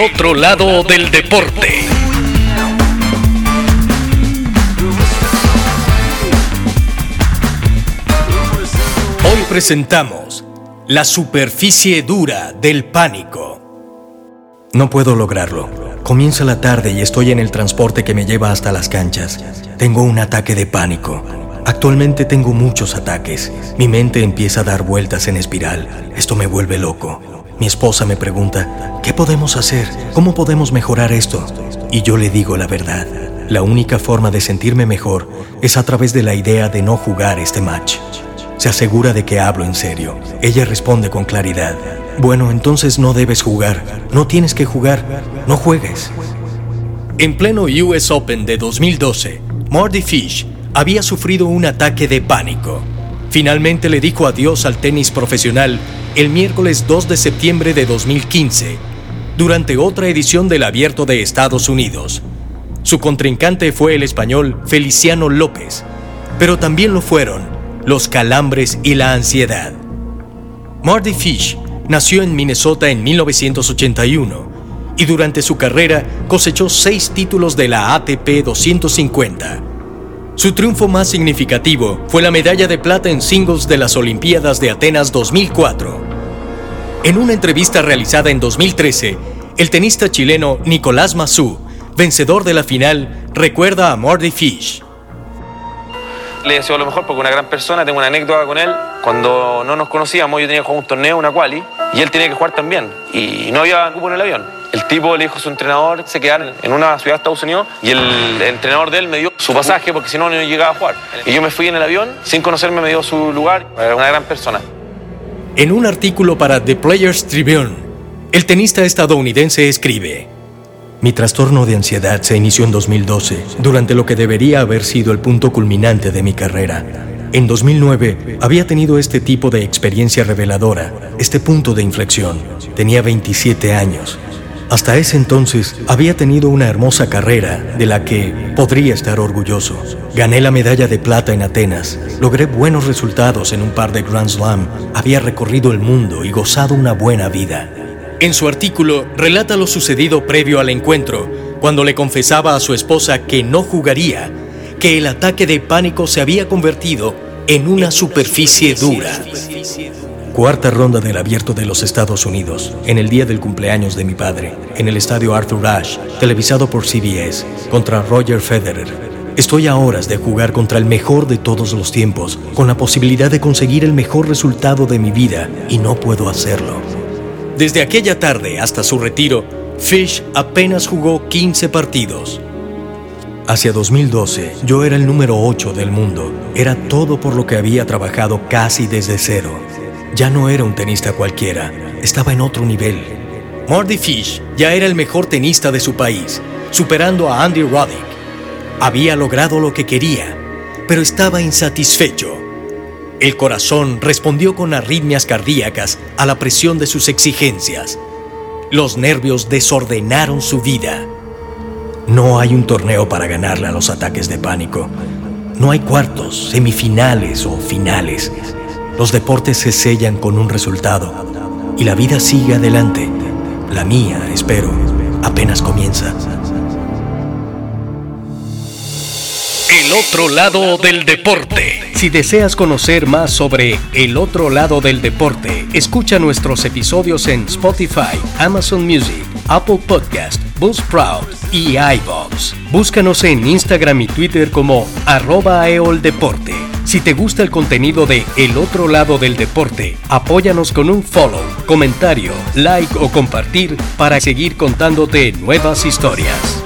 Otro lado del deporte. Hoy presentamos la superficie dura del pánico. No puedo lograrlo. Comienza la tarde y estoy en el transporte que me lleva hasta las canchas. Tengo un ataque de pánico. Actualmente tengo muchos ataques. Mi mente empieza a dar vueltas en espiral. Esto me vuelve loco. Mi esposa me pregunta, ¿qué podemos hacer? ¿Cómo podemos mejorar esto? Y yo le digo la verdad. La única forma de sentirme mejor es a través de la idea de no jugar este match. Se asegura de que hablo en serio. Ella responde con claridad. Bueno, entonces no debes jugar. No tienes que jugar. No juegues. En pleno US Open de 2012, Marty Fish había sufrido un ataque de pánico. Finalmente le dijo adiós al tenis profesional el miércoles 2 de septiembre de 2015, durante otra edición del Abierto de Estados Unidos. Su contrincante fue el español Feliciano López, pero también lo fueron los calambres y la ansiedad. Marty Fish nació en Minnesota en 1981 y durante su carrera cosechó seis títulos de la ATP 250. Su triunfo más significativo fue la medalla de plata en singles de las Olimpiadas de Atenas 2004. En una entrevista realizada en 2013, el tenista chileno Nicolás Massú, vencedor de la final, recuerda a Marty Fish le deseo lo mejor porque una gran persona, tengo una anécdota con él. Cuando no nos conocíamos, yo tenía que jugar un torneo, una quali, y él tenía que jugar también. Y no había cupo en el avión. Tipo le dijo a su entrenador se quedara en una ciudad de Estados Unidos y el, entrenador de él me dio su pasaje porque si no, no llegaba a jugar. Y yo me fui en el avión, sin conocerme, me dio su lugar. Era una gran persona. En un artículo para The Players Tribune, el tenista estadounidense escribe. Mi trastorno de ansiedad se inició en 2012, durante lo que debería haber sido el punto culminante de mi carrera. En 2009 había tenido este tipo de experiencia reveladora, este punto de inflexión. Tenía 27 años. Hasta ese entonces había tenido una hermosa carrera de la que podría estar orgulloso. Gané la medalla de plata en Atenas, logré buenos resultados en un par de Grand Slam, había recorrido el mundo y gozado una buena vida. En su artículo relata lo sucedido previo al encuentro, cuando le confesaba a su esposa que no jugaría, que el ataque de pánico se había convertido en una superficie dura. Cuarta ronda del abierto de los Estados Unidos, en el día del cumpleaños de mi padre, en el estadio Arthur Ashe, televisado por CBS, contra Roger Federer. Estoy a horas de jugar contra el mejor de todos los tiempos, con la posibilidad de conseguir el mejor resultado de mi vida, y no puedo hacerlo. Desde aquella tarde hasta su retiro, Fish apenas jugó 15 partidos. Hacia 2012, yo era el número 8 del mundo. Era todo por lo que había trabajado casi desde cero. Ya no era un tenista cualquiera, estaba en otro nivel. Marty Fish ya era el mejor tenista de su país, superando a Andy Roddick. Había logrado lo que quería, pero estaba insatisfecho el corazón respondió con arritmias cardíacas a la presión de sus exigencias. Los nervios desordenaron su vida. No hay un torneo para ganarle a los ataques de pánico. No hay cuartos, semifinales o finales. Los deportes se sellan con un resultado y la vida sigue adelante. La mía, espero, apenas comienza. El otro lado del deporte. Si deseas conocer más sobre el otro lado del deporte, escucha nuestros episodios en Spotify, Amazon Music, Apple Podcast, Buzzsprout y iVoox. Búscanos en Instagram y Twitter como arroba eoldeporte. Si te gusta el contenido de El otro lado del deporte, apóyanos con un follow, comentario, like o compartir para seguir contándote nuevas historias.